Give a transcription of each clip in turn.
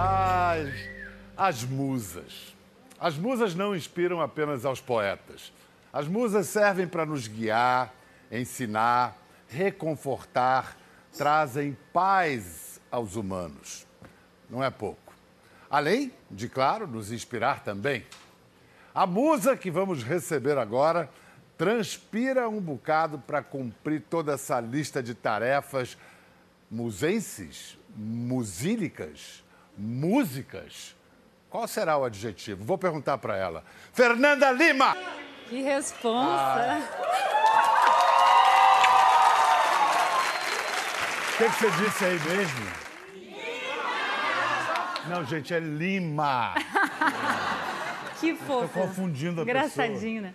As, as musas. As musas não inspiram apenas aos poetas. As musas servem para nos guiar, ensinar, reconfortar, trazem paz aos humanos. Não é pouco. Além de, claro, nos inspirar também. A musa que vamos receber agora transpira um bocado para cumprir toda essa lista de tarefas musenses, musílicas, músicas. Qual será o adjetivo? Vou perguntar para ela. Fernanda Lima! Que responsa! O que, que você disse aí mesmo? Não, gente, é Lima. Que fofo. Tô confundindo a Engraçadinho, pessoa. né?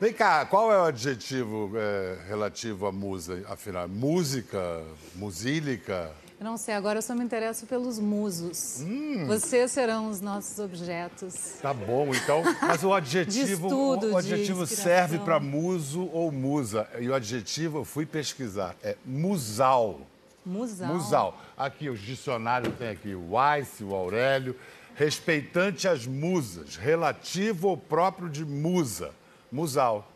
Vem cá, qual é o adjetivo é, relativo à musa? Afinal, música, musílica? Eu não sei, agora eu só me interesso pelos musos. Hum. Vocês serão os nossos objetos. Tá bom, então. Mas o adjetivo, estudo, o, adjetivo serve para muso ou musa. E o adjetivo eu fui pesquisar, é musal. Musal. Musal. Aqui os dicionários tem aqui o Weiss, o Aurélio, respeitante às musas, relativo ao próprio de musa, musal.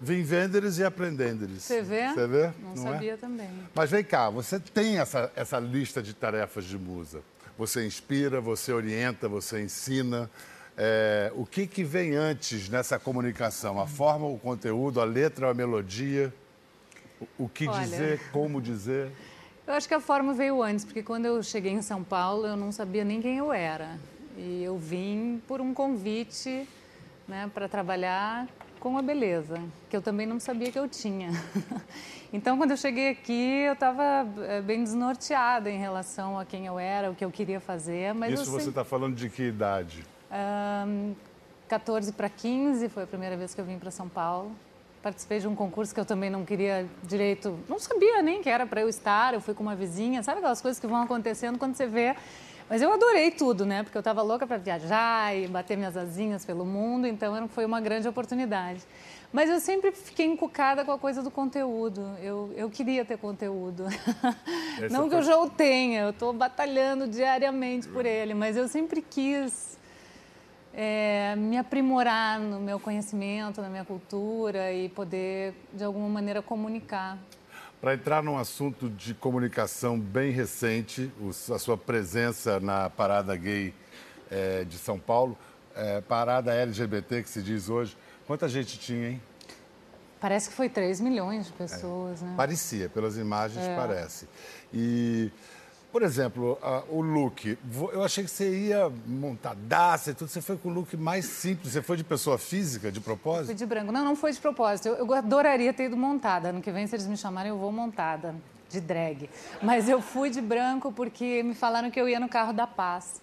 Vim venderes e aprendenderes. Você vê? Você vê? Não, é? sabia também. Mas vem cá, você tem essa, essa lista de tarefas de musa. Você inspira, você orienta, você ensina. É, o que, que vem antes nessa comunicação? A forma, o conteúdo, a letra, a melodia? O, o que Olha. dizer, como dizer? Eu acho que a forma veio antes, porque quando eu cheguei em São Paulo, eu não sabia nem quem eu era. E eu vim por um convite né, para trabalhar com a beleza, que eu também não sabia que eu tinha. Então, quando eu cheguei aqui, eu estava bem desnorteada em relação a quem eu era, o que eu queria fazer. Mas Isso você sempre- está falando de que idade? Ahn, 14 para 15 foi a primeira vez que eu vim para São Paulo. Participei de um concurso que eu também não queria direito, não sabia nem que era para eu estar. Eu fui com uma vizinha, sabe aquelas coisas que vão acontecendo quando você vê. Mas eu adorei tudo, né? Porque eu estava louca para viajar e bater minhas asinhas pelo mundo, então foi uma grande oportunidade. Mas eu sempre fiquei encucada com a coisa do conteúdo. Eu, eu queria ter conteúdo. Esse não que foi- eu já o tenha, eu estou batalhando diariamente por ele, mas eu sempre quis é, me aprimorar no meu conhecimento, na minha cultura e poder, de alguma maneira, comunicar. Para entrar num assunto de comunicação bem recente, a sua presença na Parada Gay eh, de São Paulo, eh, Parada LGBT que se diz hoje, quanta gente tinha, hein? Parece que foi 3 milhões de pessoas, né? Parecia, pelas imagens É. parece. E, por exemplo, a- o look, eu achei que você ia montadaça e tudo, você foi com o look mais simples, você foi de pessoa física, de Fui propósito? de branco. Não, não foi de propósito. Eu, eu adoraria ter ido montada. Ano que vem, se eles me chamarem, eu vou montada, de drag. Mas eu fui de branco porque me falaram que eu ia no carro da paz.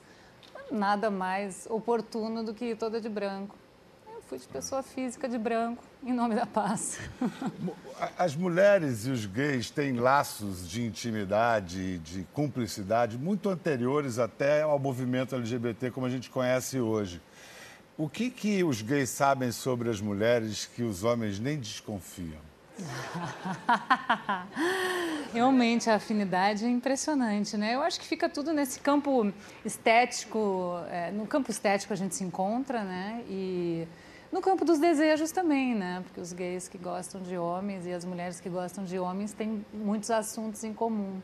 Nada mais oportuno do que ir toda de branco. Fui de pessoa física de branco, em nome da paz. As mulheres e os gays têm laços de intimidade, de cumplicidade muito anteriores até ao movimento LGBT como a gente conhece hoje. O que, que os gays sabem sobre as mulheres que os homens nem desconfiam? Realmente, a afinidade é impressionante, né? Eu acho que fica tudo nesse campo estético. é, no campo estético a gente se encontra, né? E no campo dos desejos também, né? Porque os gays que gostam de homens e as mulheres que gostam de homens têm muitos assuntos em comum.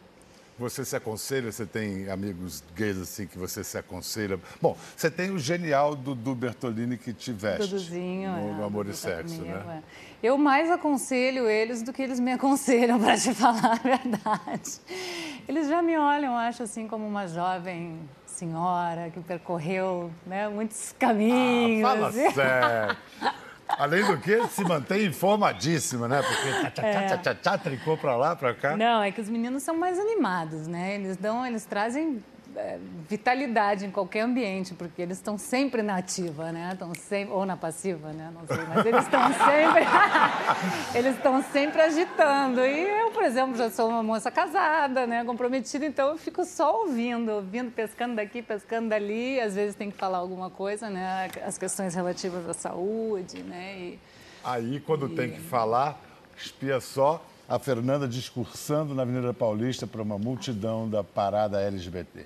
Você se aconselha? Você tem amigos gays assim que você se aconselha? Bom, você tem o genial Dudu Bertolini que te veste Duduzinho, no, é, no Amor e Dudu tá Sexo, comigo, né? é. Eu mais aconselho eles do que eles me aconselham, para te falar a verdade. Eles já me olham, acho assim, como uma jovem senhora que percorreu né, muitos caminhos. Ah, fala assim. sério. Além do que, se mantém informadíssima, né? Porque tchá, tchá, tchá, tchá, tricou pra lá, pra cá. Não, é que os meninos são mais animados, né? Eles dão, eles trazem vitalidade em qualquer ambiente, porque eles estão sempre na ativa, né? Estão sempre ou na passiva, né? Não sei, mas eles estão sempre eles estão sempre agitando. E eu, por exemplo, já sou uma moça casada, né? Comprometida, então eu fico só ouvindo, ouvindo, pescando daqui, pescando dali. Às vezes tem que falar alguma coisa, né? As questões relativas à saúde, né? E, Aí, quando tem que falar, espia só a Fernanda discursando na Avenida Paulista para uma multidão da parada LGBT.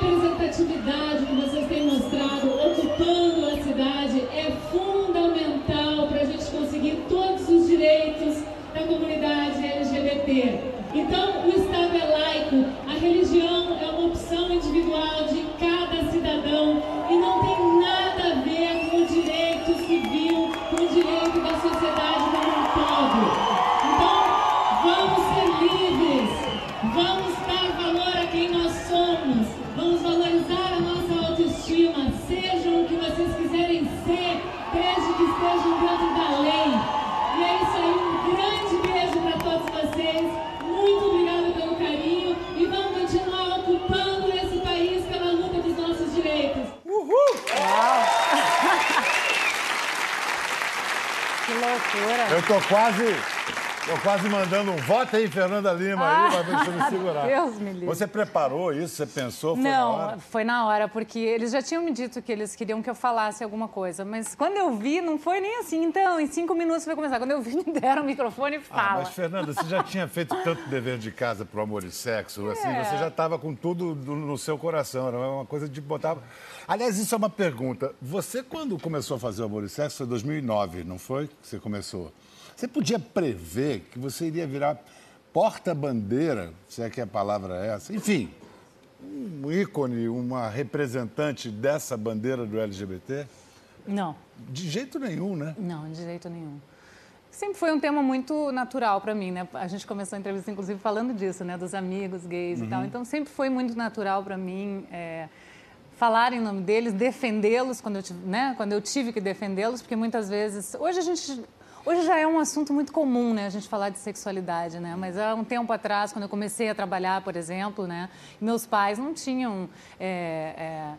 Representatividade que vocês têm mostrado, ocupando a cidade, é fundamental para a gente conseguir todos os direitos da comunidade LGBT. Então, Que loucura. Eu tô quase. Tô quase mandando um voto aí, Fernanda Lima, aí, pra ver se eu me segurar. Ah, Deus me livre. Você preparou isso? Você pensou? Foi na Não, hora? foi na hora, porque eles já tinham me dito que eles queriam que eu falasse alguma coisa. Mas quando eu vi, não foi nem assim. Então, em cinco minutos vai começar. Quando eu vi, me deram o microfone e Ah, fala. mas Fernanda, você já tinha feito tanto dever de casa pro amor e sexo, assim, É. você já estava com tudo do- no seu coração, era uma coisa de botar... Aliás, isso é uma pergunta. Você, quando começou a fazer o amor e sexo, foi 2009, não foi que você começou? Você podia prever que você iria virar porta-bandeira, se é que a palavra é essa, enfim, um ícone, uma representante dessa bandeira do LGBT? Não, De jeito nenhum, né? não, de jeito nenhum. Sempre foi um tema muito natural para mim, né? A gente começou a entrevista, inclusive, falando disso, né? Dos amigos gays e tal. Então, sempre foi muito natural para mim é, falar em nome deles, defendê-los quando eu tive, né? Quando eu tive que defendê-los, porque muitas vezes hoje a gente Hoje já é um assunto muito comum, né, a gente falar de sexualidade, né? Mas há um tempo atrás, quando eu comecei a trabalhar, por exemplo, né, meus pais não tinham é, é,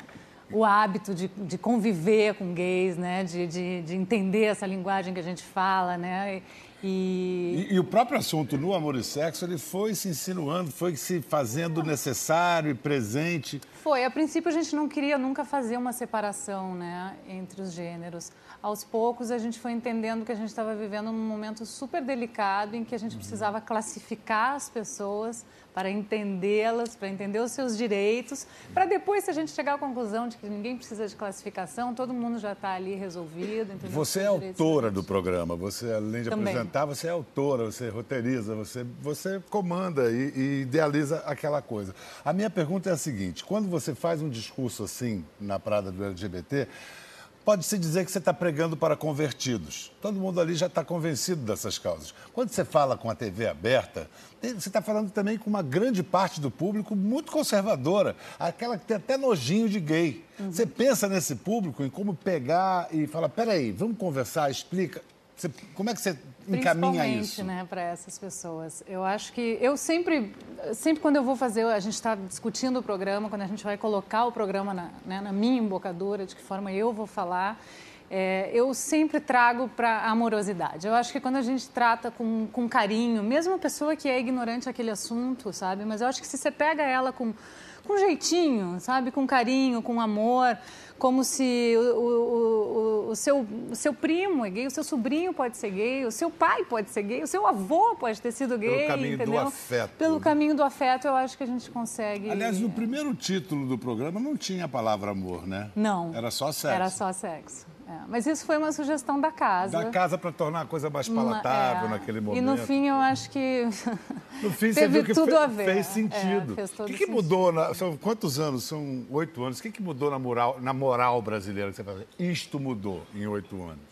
o hábito de, de conviver com gays, né, de, de, de entender essa linguagem que a gente fala, né? E, E, e o próprio assunto no amor e sexo, ele foi se insinuando, foi se fazendo necessário e presente. Foi, a princípio a gente não queria nunca fazer uma separação né, entre os gêneros. Aos poucos a gente foi entendendo que a gente estava vivendo um momento super delicado em que a gente precisava classificar as pessoas para entendê-las, para entender os seus direitos, para depois, se a gente chegar à conclusão de que ninguém precisa de classificação, todo mundo já está ali resolvido. Você é autora do programa, você além de Também. apresentar, você é autora, você roteiriza, você, você comanda e, e idealiza aquela coisa. A minha pergunta é a seguinte: quando você faz um discurso assim na Prada do LGBT, pode-se dizer que você está pregando para convertidos. Todo mundo ali já está convencido dessas causas. Quando você fala com a TV aberta, você está falando também com uma grande parte do público muito conservadora, aquela que tem até nojinho de gay. Você pensa nesse público, em como pegar e falar, peraí, vamos conversar, explica. Você- como é que você encaminha Principalmente, isso? né, para essas pessoas. Eu acho que eu sempre, sempre quando eu vou fazer, a gente está discutindo o programa, quando a gente vai colocar o programa na, né, na minha embocadura, de que forma eu vou falar, é, eu sempre trago para a amorosidade. Eu acho que quando a gente trata com, com carinho, mesmo a pessoa que é ignorante aquele assunto, sabe? Mas eu acho que se você pega ela com com jeitinho, sabe? Com carinho, com amor, como se o, o, o, o seu, o seu primo é gay, o seu sobrinho pode ser gay, o seu pai pode ser gay, o seu avô pode ter sido gay, caminho do entendeu? afeto. Pelo caminho do afeto, eu acho que a gente consegue... Aliás, no primeiro título do programa não tinha a palavra amor, né? Não. Era só sexo. Era só sexo. É. Mas isso foi uma sugestão da casa. Da casa para tornar a coisa mais Uma- palatável é. naquele momento. E no fim eu acho que No fim, teve que tudo fe- a ver. fez É, sentido. todo o que, que mudou? Na, são quantos anos? São oito anos. O que, que mudou na moral, na moral brasileira? Que você fala, isto mudou em oito anos.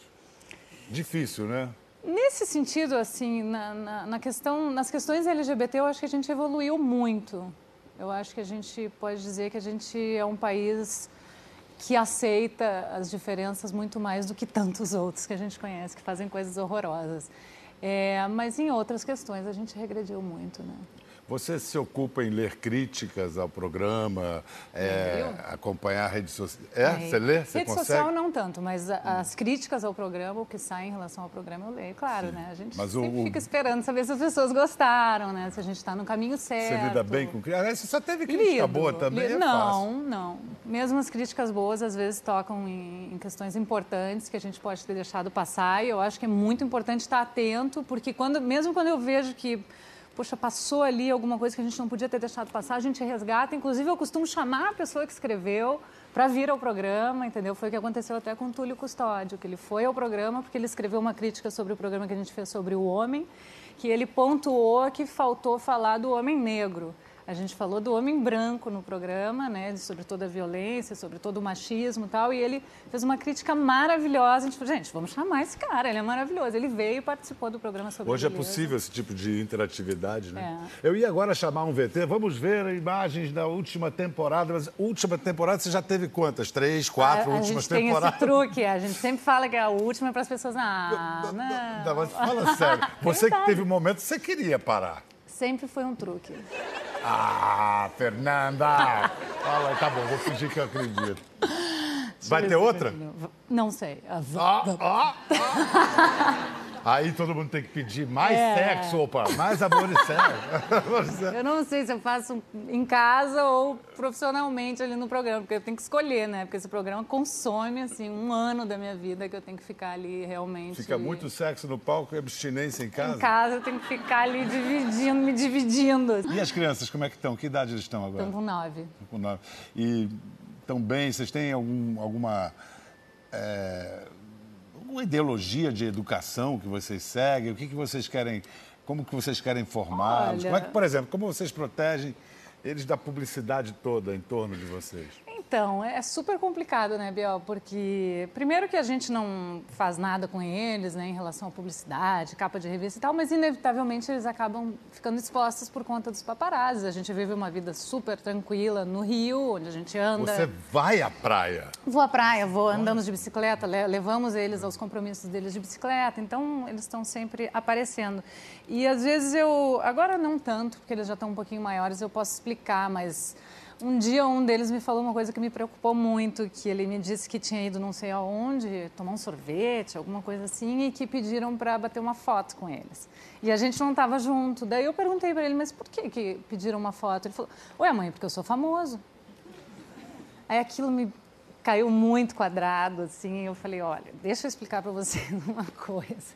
Difícil, né? Nesse sentido, assim, na, na, na questão, nas questões LGBT, eu acho que a gente evoluiu muito. Eu acho que a gente pode dizer que a gente é um país que aceita as diferenças muito mais do que tantos outros que a gente conhece, que fazem coisas horrorosas. É, mas em outras questões a gente regrediu muito, né? Você se ocupa em ler críticas ao programa, é, acompanhar a rede social. É? Você lê? Você Rede consegue? social não tanto, mas a- as críticas ao programa, o que sai em relação ao programa, eu leio, claro, né? A gente Mas o- sempre o- fica esperando saber se as pessoas gostaram, né? Se a gente está no caminho certo. Você lida bem com crítica? Aliás, você só teve crítica Lido, boa também, lido. é não, não. Mesmo as críticas boas, às vezes, tocam em, em questões importantes que a gente pode ter deixado passar. E eu acho que é muito importante estar atento, porque quando, mesmo quando eu vejo que poxa, passou ali alguma coisa que a gente não podia ter deixado passar, a gente resgata. Inclusive, eu costumo chamar a pessoa que escreveu para vir ao programa, entendeu? Foi o que aconteceu até com o Túlio Custódio, que ele foi ao programa porque ele escreveu uma crítica sobre o programa que a gente fez sobre o homem, que ele pontuou que faltou falar do homem negro. A gente falou do homem branco no programa, né, sobre toda a violência, sobre todo o machismo e tal, e ele fez uma crítica maravilhosa. A gente falou, gente, vamos chamar esse cara, ele é maravilhoso. Ele veio e participou do programa sobre Hoje é beleza. possível esse tipo de interatividade, né? É. Eu ia agora chamar um VT, vamos ver imagens da última temporada, mas última temporada você já teve quantas? Três, quatro a, a últimas gente tem temporadas? esse truque, a gente sempre fala que é a última para as pessoas, ah, não. Não, mas fala sério. Você que teve um momento que você queria parar. Sempre foi um truque. Ah, Fernanda! Fala, tá bom, vou fingir que eu acredito. Vai ter outra? Não sei. Ah, Ó, ó, ó. Aí todo mundo tem que pedir mais É. sexo, opa, mais amor e sexo. Eu não sei se eu faço em casa ou profissionalmente ali no programa, porque eu tenho que escolher, né? Porque esse programa consome, assim, um ano da minha vida que eu tenho que ficar ali realmente... Fica muito sexo no palco e abstinência em casa? Em casa eu tenho que ficar ali dividindo, me dividindo. E as crianças, como é que estão? Que idade eles estão agora? Estão com nove. Com nove. E estão bem? Vocês têm algum, alguma, é, alguma ideologia de educação que vocês seguem? O que, que vocês querem, como que vocês querem formá-los? Olha- Como é que, por exemplo, como vocês protegem eles da publicidade toda em torno de vocês? Então, é super complicado, né, Biel? Porque, primeiro, que a gente não faz nada com eles, né, em relação à publicidade, capa de revista e tal, mas, inevitavelmente, eles acabam ficando expostos por conta dos paparazzi. A gente vive uma vida super tranquila no Rio, onde a gente anda. Você vai à praia. Vou à praia, vou, andamos de bicicleta, le- levamos eles aos compromissos deles de bicicleta, então eles estão sempre aparecendo. E às vezes eu, agora não tanto, porque eles já estão um pouquinho maiores, eu posso explicar, mas um dia um deles me falou uma coisa que me preocupou muito, que ele me disse que tinha ido não sei aonde, tomar um sorvete, alguma coisa assim, e que pediram para bater uma foto com eles. E a gente não estava junto. Daí eu perguntei para ele, mas por que, que pediram uma foto? Ele falou, ué mãe, porque eu sou famoso. Aí aquilo me caiu muito quadrado, assim. Eu falei, olha, deixa eu explicar para você uma coisa.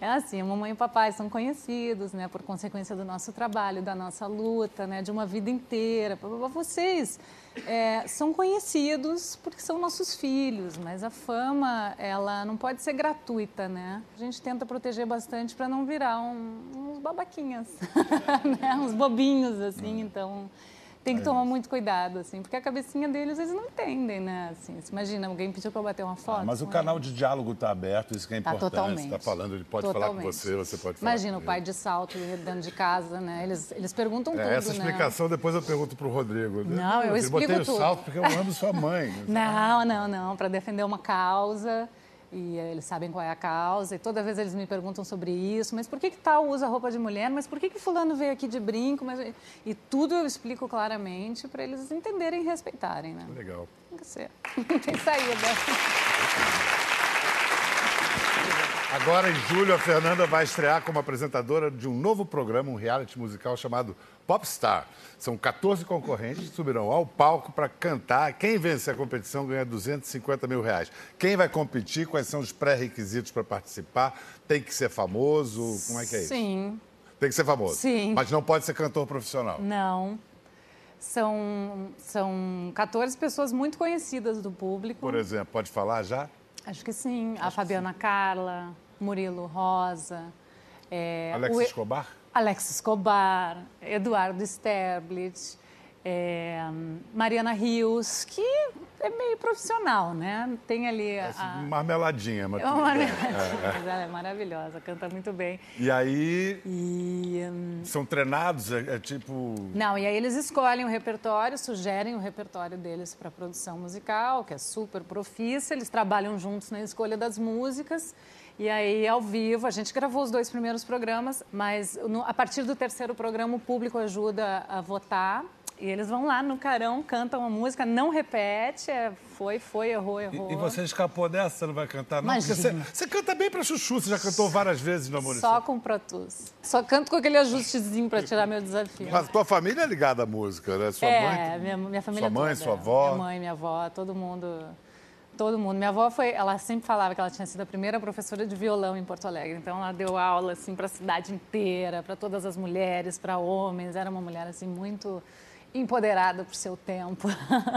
É assim, a mamãe e o papai são conhecidos, né, por consequência do nosso trabalho, da nossa luta, né, de uma vida inteira. Vocês é, são conhecidos porque são nossos filhos, mas a fama, ela não pode ser gratuita, né? A gente tenta proteger bastante para não virar um- uns babaquinhas, né? uns bobinhos, assim, então... Tem que tomar muito cuidado, assim, porque a cabecinha deles eles não entendem, né? Assim, você imagina, alguém pediu para bater uma foto. Ah, mas o com canal de diálogo está aberto, isso que é Tá importante. totalmente. Está falando, ele pode falar com Totalmente. você, você pode falar Imagina o pai de salto dentro de casa, né? Eles, eles perguntam tudo, É, essa né? explicação depois eu pergunto pro Rodrigo. Não, eu explico botei tudo. o salto porque eu amo sua mãe. Não, não, não, para defender uma causa. E eles sabem qual é a causa, e toda vez eles me perguntam sobre isso, mas por que, que tal usa roupa de mulher? Mas por que, que fulano veio aqui de brinco? Mas... E tudo eu explico claramente para eles entenderem e respeitarem, né? Legal. Tem que ser. Não tem saída. Agora, em julho, a Fernanda vai estrear como apresentadora de um novo programa, um reality musical chamado Popstar. São 14 concorrentes que subirão ao palco para cantar. Quem vencer a competição ganha 250 mil reais. Quem vai competir? Quais são os pré-requisitos para participar? Tem que ser famoso? Como é que é isso? Sim, Tem que ser famoso. Sim. Mas não pode ser cantor profissional. não. São, são 14 pessoas muito conhecidas do público. Por exemplo, pode falar já? Acho que sim. a Fabiana Carla, Murilo Rosa. é, Alex o Escobar? Alex Escobar, Eduardo Sterblit, é, Mariana Rios, que é meio profissional, né? Tem ali a... Marmeladinha. Mas É uma bem. maravilhosa, mas ela é maravilhosa, canta muito bem. E aí, E... hum, são treinados? É, é tipo... Não, e aí eles escolhem o repertório, sugerem o repertório deles para produção musical, que é super profícia. Eles trabalham juntos na escolha das músicas. E aí, ao vivo, a gente gravou os dois primeiros programas, mas no- a partir do terceiro programa o público ajuda a votar. E eles vão lá no carão, cantam a música, não repete, é foi, foi, errou, E, errou. e você escapou dessa? Você não vai cantar, não? Porque você, você canta bem pra chuchu, você já cantou várias vezes no Amor e Só com Pro Tools. Só canto com aquele ajustezinho para tirar meu desafio. Mas tua família é ligada à música, né? Sua é, mãe... minha, minha família Sua mãe, toda. sua avó. Minha mãe, minha avó, todo mundo. todo mundo. Minha avó foi, ela sempre falava que ela tinha sido a primeira professora de violão em Porto Alegre. Então ela deu aula assim para a cidade inteira, para todas as mulheres, para homens. Era uma mulher assim muito empoderada por seu tempo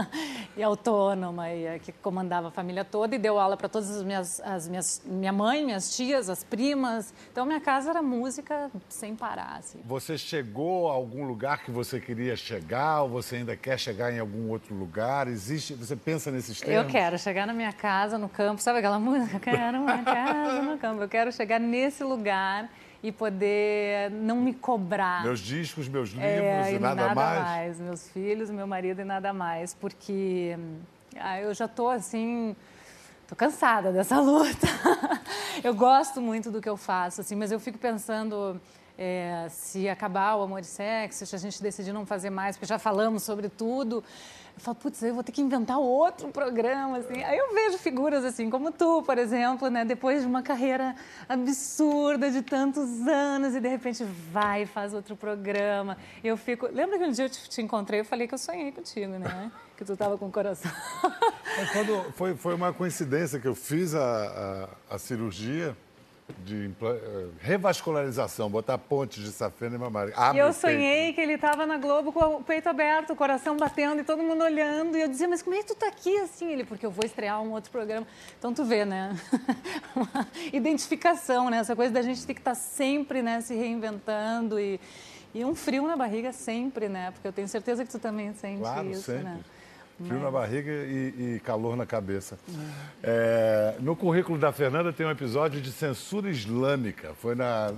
e autônoma e eh, que comandava a família toda e deu aula para todas as minhas, as minhas minha mãe, minhas tias, as primas. Então minha casa era música sem parar. Assim. Você chegou a algum lugar que você queria chegar ou você ainda quer chegar em algum outro lugar? Existe? Você pensa nesses termos? Eu quero chegar na minha casa no campo, sabe aquela música? Eu quero uma casa no campo. Eu quero chegar nesse lugar e poder não me cobrar. Meus discos, meus livros é, e, nada, nada mais. mais. Meus filhos, meu marido e nada mais, porque ah, eu já estou assim, estou cansada dessa luta. eu gosto muito do que eu faço, assim, mas eu fico pensando é, se acabar o amor e sexo, se a gente decidir não fazer mais, porque já falamos sobre tudo. Eu falo, putz, eu vou ter que inventar outro programa, assim. Aí eu vejo figuras assim, como tu, por exemplo, né? Depois de uma carreira absurda de tantos anos e de repente vai e faz outro programa. Eu fico... Lembra que um dia eu te, te encontrei eu falei que eu sonhei contigo, né? que tu estava com o coração. quando foi, foi uma coincidência que eu fiz a, a, a cirurgia de uh, revascularização, botar pontes de safena e mamária. e eu sonhei que ele estava na Globo com o peito aberto, o coração batendo e todo mundo olhando. E eu dizia, mas como é que tu tá aqui assim? Ele, porque eu vou estrear um outro programa. Então tu vê, né? Uma identificação, né? Essa coisa da gente ter que estar tá sempre né, se reinventando e, e um frio na barriga sempre, né? Porque eu tenho certeza que tu também sente claro, isso, sempre. né? Frio na barriga e, e, calor na cabeça. É, no currículo da Fernanda tem um episódio de censura islâmica. Foi na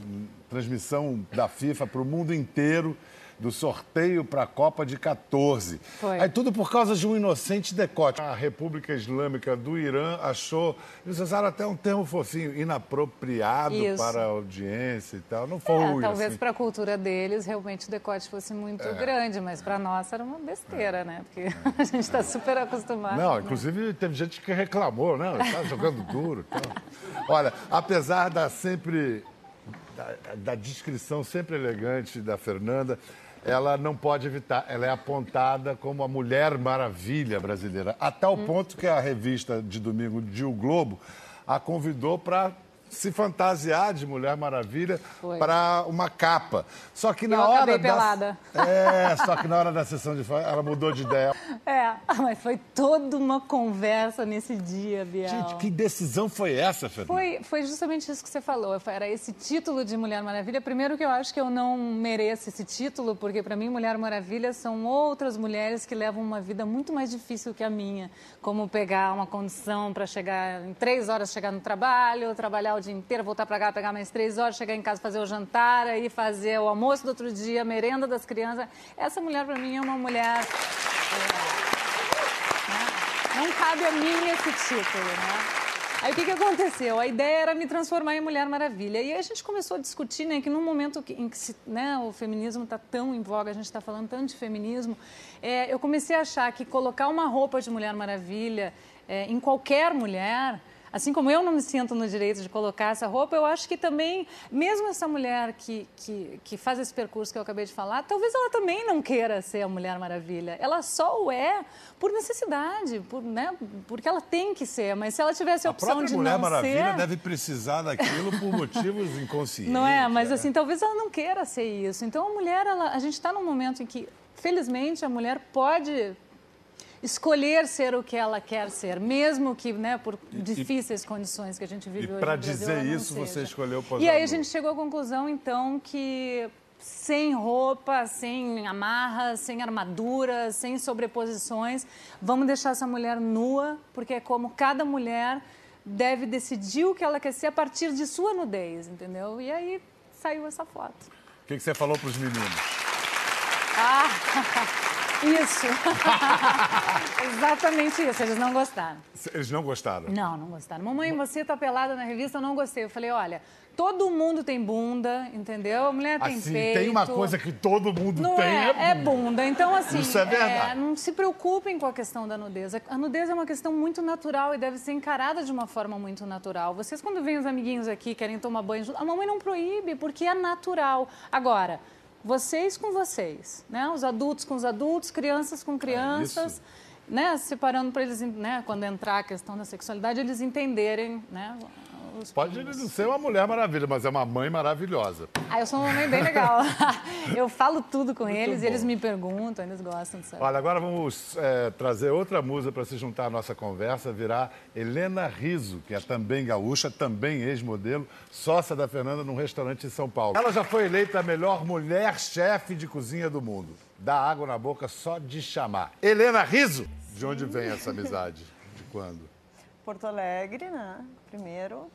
transmissão da FIFA para o mundo inteiro do sorteio para a Copa de 14. Foi. Aí tudo por causa de um inocente decote. A República Islâmica do Irã achou, eles usaram até um termo fofinho, inapropriado Isso. para a audiência e tal. Não foi é, Talvez assim. para a cultura deles realmente o decote fosse muito é. grande, mas para nós era uma besteira, é. né? Porque é. a gente está super acostumado. Não, né? inclusive teve gente que reclamou, né? Está jogando duro. Tal. Olha, apesar da sempre da, da, descrição sempre elegante da Fernanda, ela não pode evitar, ela é apontada como a Mulher Maravilha brasileira, a tal ponto que a revista de domingo de O Globo a convidou para se fantasiar de Mulher Maravilha para uma capa. Só que na eu hora da pelada. É, só que na hora da sessão de foto ela mudou de ideia. É, mas foi toda uma conversa nesse dia, Biel. Gente, que decisão foi essa, Fernanda? Foi, foi justamente isso que você falou. Era esse título de Mulher Maravilha. Primeiro que eu acho que eu não mereço esse título, porque para mim Mulher Maravilha são outras mulheres que levam uma vida muito mais difícil que a minha, como pegar uma condição para chegar em três horas chegar no trabalho, trabalhar o dia inteiro, voltar para cá, pegar mais três horas, chegar em casa, fazer o jantar, aí fazer o almoço do outro dia, a merenda das crianças. Essa mulher, para mim, é uma mulher. Né? Não cabe a mim esse título, né? Aí o que, que aconteceu? A ideia era me transformar em Mulher Maravilha. E aí a gente começou a discutir né, que num momento em que se, né, o feminismo está tão em voga, a gente está falando tanto de feminismo, é, eu comecei a achar que colocar uma roupa de Mulher Maravilha é, em qualquer mulher Assim como eu não me sinto no direito de colocar essa roupa, eu acho que também, mesmo essa mulher que, que, que faz esse percurso que eu acabei de falar, talvez ela também não queira ser a Mulher Maravilha. Ela só o é por necessidade, por, né, porque ela tem que ser. Mas se ela tivesse a opção de Mulher não Maravilha ser... deve precisar daquilo por motivos inconscientes. Não é? Mas assim, talvez ela não queira ser isso. Então a mulher, ela, a gente está num momento em que, felizmente, a mulher pode escolher ser o que ela quer ser, mesmo que né, por difíceis e, condições que a gente vive e hoje. Para dizer isso, seja. você escolheu posar E aí a gente chegou à conclusão, então, que sem roupa, sem amarras, sem armadura, sem sobreposições, vamos deixar essa mulher nua, porque é como cada mulher deve decidir o que ela quer ser a partir de sua nudez, entendeu? E aí saiu essa foto. O que, que você falou para os meninos? Ah! Isso. Exatamente isso. Eles não gostaram. Eles não gostaram? Não, não gostaram. Mamãe, você tá pelada na revista, eu não gostei. Eu falei, olha, todo mundo tem bunda, entendeu? A mulher tem assim, peito. Tem uma coisa que todo mundo não tem, é, é, bunda. é bunda. Então, assim, Isso é verdade. É, não se preocupem com a questão da nudez. A nudez é uma questão muito natural e deve ser encarada de uma forma muito natural. Vocês, quando vêm os amiguinhos aqui, querem tomar banho, a mamãe não proíbe, porque é natural. Agora vocês com vocês, né? Os adultos com os adultos, crianças com crianças. É né, separando para eles, né, quando entrar a questão da sexualidade, eles entenderem, né, os Pode não ser uma mulher maravilha, mas é uma mãe maravilhosa. Ah, eu sou uma mãe bem legal. eu falo tudo com eles, bom. eles me perguntam, eles gostam de saber. Olha, agora vamos é, trazer outra musa para se juntar à nossa conversa, virar Helena Riso, que é também gaúcha, também ex-modelo, sócia da Fernanda num restaurante em São Paulo. Ela já foi eleita a melhor mulher chefe de cozinha do mundo. Dá água na boca só de chamar. Helena Riso! De onde vem essa amizade? De quando? Porto Alegre, né? Primeiro.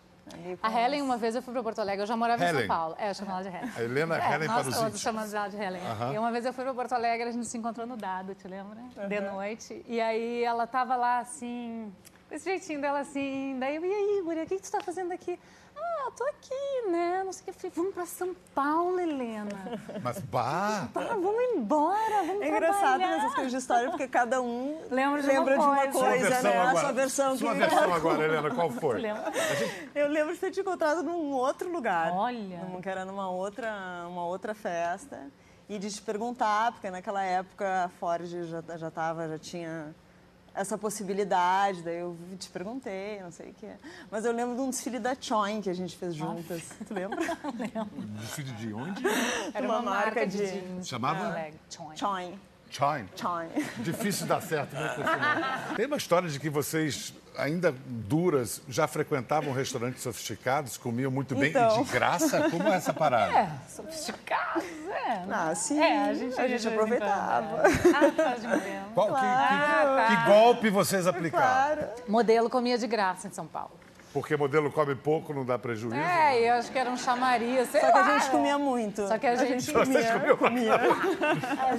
A Helen, uma vez eu fui para Porto Alegre, eu já morava em Helen. São Paulo. É, eu chamo ela de Helen. A Helena É, Helen nós para os todos chamamos ela de Helen. Aham. E uma vez eu fui para Porto Alegre, a gente se encontrou no Dado, te lembra? De noite. E aí ela tava lá assim, desse jeitinho dela assim. Daí eu, e aí, Guria, o que, que tu tá fazendo aqui? Ah, tô aqui, né? Não sei o que. Eu falei, vamos pra São Paulo, Helena. Mas, bah! Tá, vamos embora, vamos É engraçado trabalhar. essas coisas de história, porque cada um Lembra de uma de uma coisa. Sua coisa, versão né? A agora. sua versão. Sua que- versão agora, Helena, qual foi? Eu lembro de ter te encontrado num outro lugar. Olha. Num- Que era numa outra, uma outra festa. E de te perguntar, porque naquela época a Ford já, já, tava, já tinha essa possibilidade. Daí eu te perguntei, não sei o que. Mas eu lembro de um desfile da Choin que a gente fez juntas. Tu lembra? Desfile de onde? Era Uma uma, marca, marca de, de- jeans. Chamava? Porto Alegre, Choin. Choin. Chine. Choin. Difícil dar certo, né? Tem uma história de que vocês, ainda duras, já frequentavam restaurantes sofisticados, comiam muito bem Então. e de graça? Como é essa parada? É, sofisticados, é. Ah, sim. É, a gente, a gente aproveitava. é. Ah, tá de modelo. Qual- que- que, Ah, que tá. golpe vocês aplicaram? Claro. Modelo comia de graça em São Paulo. Porque modelo come pouco, não dá prejuízo? É, e eu acho que era um chamariz, sei Só que a lá, gente é. comia muito. Só que a gente- comia. comia.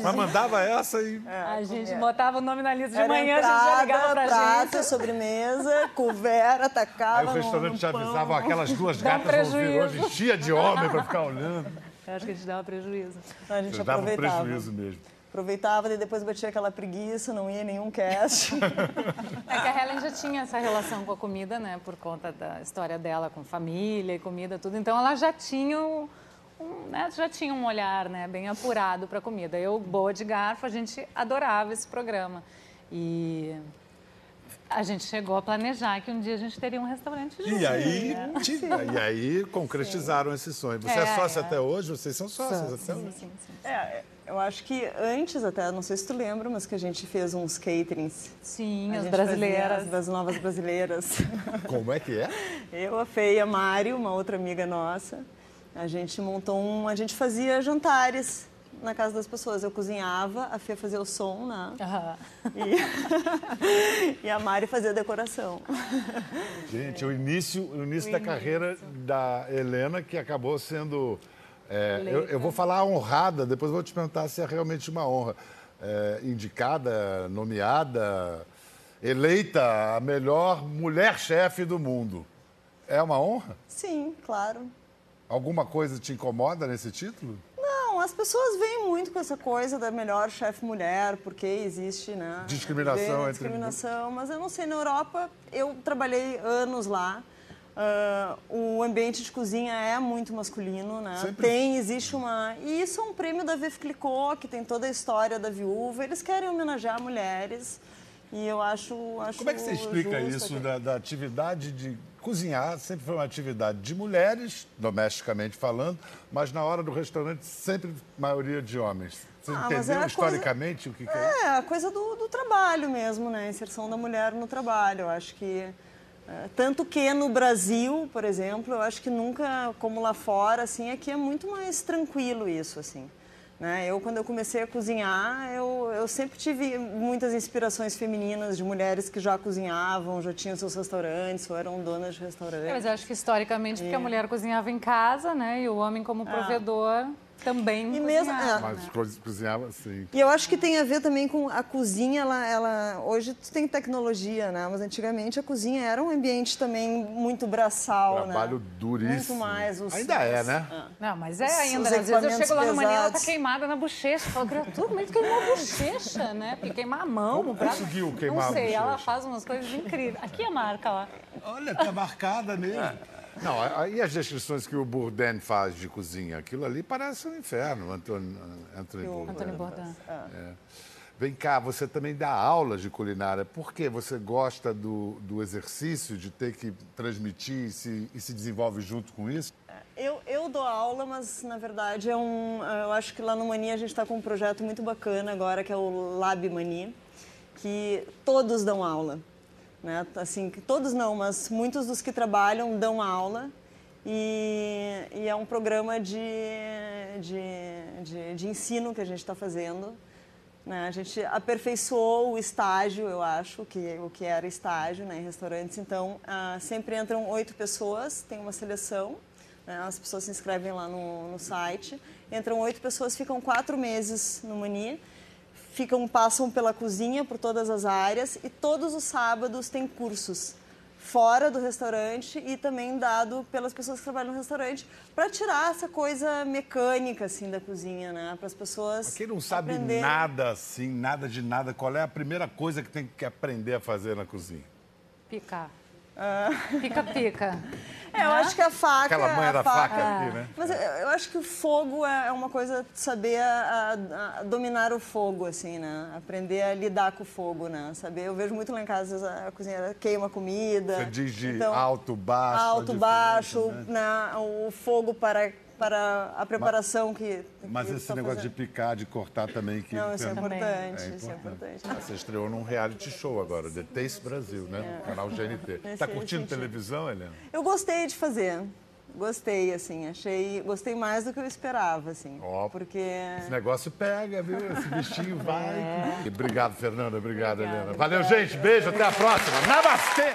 Mas mandava essa e... A gente botava o nome na lista de Era manhã, a gente já ligava entrada, pra prato, gente. sobremesa, couvert, atacava Aí o restaurante já avisava, aquelas duas Dá gatas vão vir hoje, enchia de homem pra ficar olhando. Eu acho que a gente dava prejuízo. A gente Dava um aproveitava. prejuízo mesmo. Aproveitava e depois batia aquela preguiça, não ia em nenhum cast. É que a Helen já tinha essa relação com a comida, né? Por conta da história dela com família e comida, tudo. Então ela já tinha um, né, já tinha um olhar né, bem apurado para comida. Eu, boa de garfo, a gente adorava esse programa. E a gente chegou a planejar que um dia a gente teria um restaurante juntos. E aí, né? tinha- e aí concretizaram esse sonho. Você é, É, sócia é. até hoje? Vocês são sócios Sim, até sim, hoje? sim, sim. É, eu acho que antes até, não sei se tu lembra, mas que a gente fez uns caterings. Sim, A as brasileiras. das novas brasileiras. Como é que é? Eu, a Fê e a Mário, uma outra amiga nossa, a gente montou um. A gente fazia jantares na casa das pessoas. Eu cozinhava, a Fê fazia o som, né? Aham. E, e a Mari fazia a decoração. Gente, o início, o início da carreira da Helena, que acabou sendo. é, eu, eu vou falar honrada, depois vou te perguntar se é realmente uma honra. É, indicada, nomeada, eleita a melhor mulher-chefe do mundo. É uma honra? Sim, claro. Alguma coisa te incomoda nesse título? As pessoas veem muito com essa coisa da melhor chefe mulher, porque existe, né? Discriminação Vê entre- Discriminação, mas eu não sei, na Europa, eu trabalhei anos lá. ah, o ambiente de cozinha é muito masculino, né? Sempre. Tem, existe uma... E isso é um prêmio da Veuve Clicquot, que tem toda a história da viúva. Eles querem homenagear mulheres e eu acho, acho Como é que você explica isso da, da atividade de cozinhar? Sempre foi uma atividade de mulheres, domesticamente falando, mas na hora do restaurante sempre maioria de homens. Você Ah, entendeu é historicamente o que, que é? É, a coisa do, do trabalho mesmo, né? A inserção da mulher no trabalho. Eu acho que. é, tanto que no Brasil, por exemplo, eu acho que nunca, como lá fora, assim, aqui é muito mais tranquilo isso, assim. Né? Eu, quando eu comecei a cozinhar, eu, eu sempre tive muitas inspirações femininas de mulheres que já cozinhavam, já tinham seus restaurantes, ou eram donas de restaurantes. É, mas eu acho que historicamente, porque a mulher cozinhava em casa, né? E o homem, como provedor, também E mesmo- cozinhava, é. né? Mas co- cozinhava assim. E eu acho que tem a ver também com a cozinha, ela, ela hoje tu tem tecnologia, né? Mas antigamente a cozinha era um ambiente também muito braçal, Trabalho né? duríssimo. Muito mais. Os, Ainda é, né? Não, mas é ainda. né? Às vezes eu chego lá no maninho, ela tá queimada na bochecha. Eu falo, criatura, como é que queimou a bochecha, né? Porque queimar a mão, Como o braço. conseguiu queimar Não sei, ela faz umas coisas incríveis. Aqui é a marca, ó. Olha, tá marcada nele. Não, aí as descrições que o Bourdain faz de cozinha, aquilo ali parece um inferno, Antônio, Antônio Bourdain. Antônio Bourdain. É. Vem cá, você também dá aulas de culinária. Por quê? Você gosta do, do exercício, de ter que transmitir e se, e se desenvolve junto com isso? Eu, eu dou aula, mas na verdade é um. Eu acho que lá no Mani a gente está com um projeto muito bacana agora, que é o Lab Mani, que todos dão aula. Né? Assim, todos não, mas muitos dos que trabalham dão aula. E, e é um programa de, de, de, de ensino que a gente está fazendo. Né? A gente aperfeiçoou o estágio, eu acho, que, o que era estágio né, em restaurantes. Então, ah, sempre entram oito pessoas, tem uma seleção. Né? As pessoas se inscrevem lá no, no site. Entram oito pessoas, ficam quatro meses no Mani. Ficam, passam pela cozinha, por todas as áreas. E todos os sábados tem cursos fora do restaurante e também dado pelas pessoas que trabalham no restaurante para tirar essa coisa mecânica assim da cozinha, né? Para as pessoas. Quem não sabe aprender... nada assim, nada de nada, qual é a primeira coisa que tem que aprender a fazer na cozinha? Picar. Pica-pica. É, eu acho que a faca. Aquela manha a da faca aqui, né? Mas eu, eu acho que o fogo é uma coisa de saber a- a- a dominar o fogo, assim, né? Aprender a lidar com o fogo, né? Saber. Eu vejo muito lá em casa às vezes, a cozinheira queima comida. Você diz de Então, alto, baixo. Alto, diferença, baixo, né? né? o fogo para, para a preparação que. Mas que esse tá negócio de fazendo. picar, de cortar também. Que Não, isso é importante, É isso é importante. importante. Você estreou num reality show agora, The Taste Brasil, né? No canal GNT. Tá Nesse curtindo televisão, Helena? Eu gostei de fazer. Gostei, assim, achei. Gostei mais do que eu esperava, assim. Ó. Porque. Esse negócio pega, viu? Esse bichinho vai. É. E Obrigado, Fernanda. Obrigado, Helena. Valeu, gente. Beijo. Até a próxima. Namastê!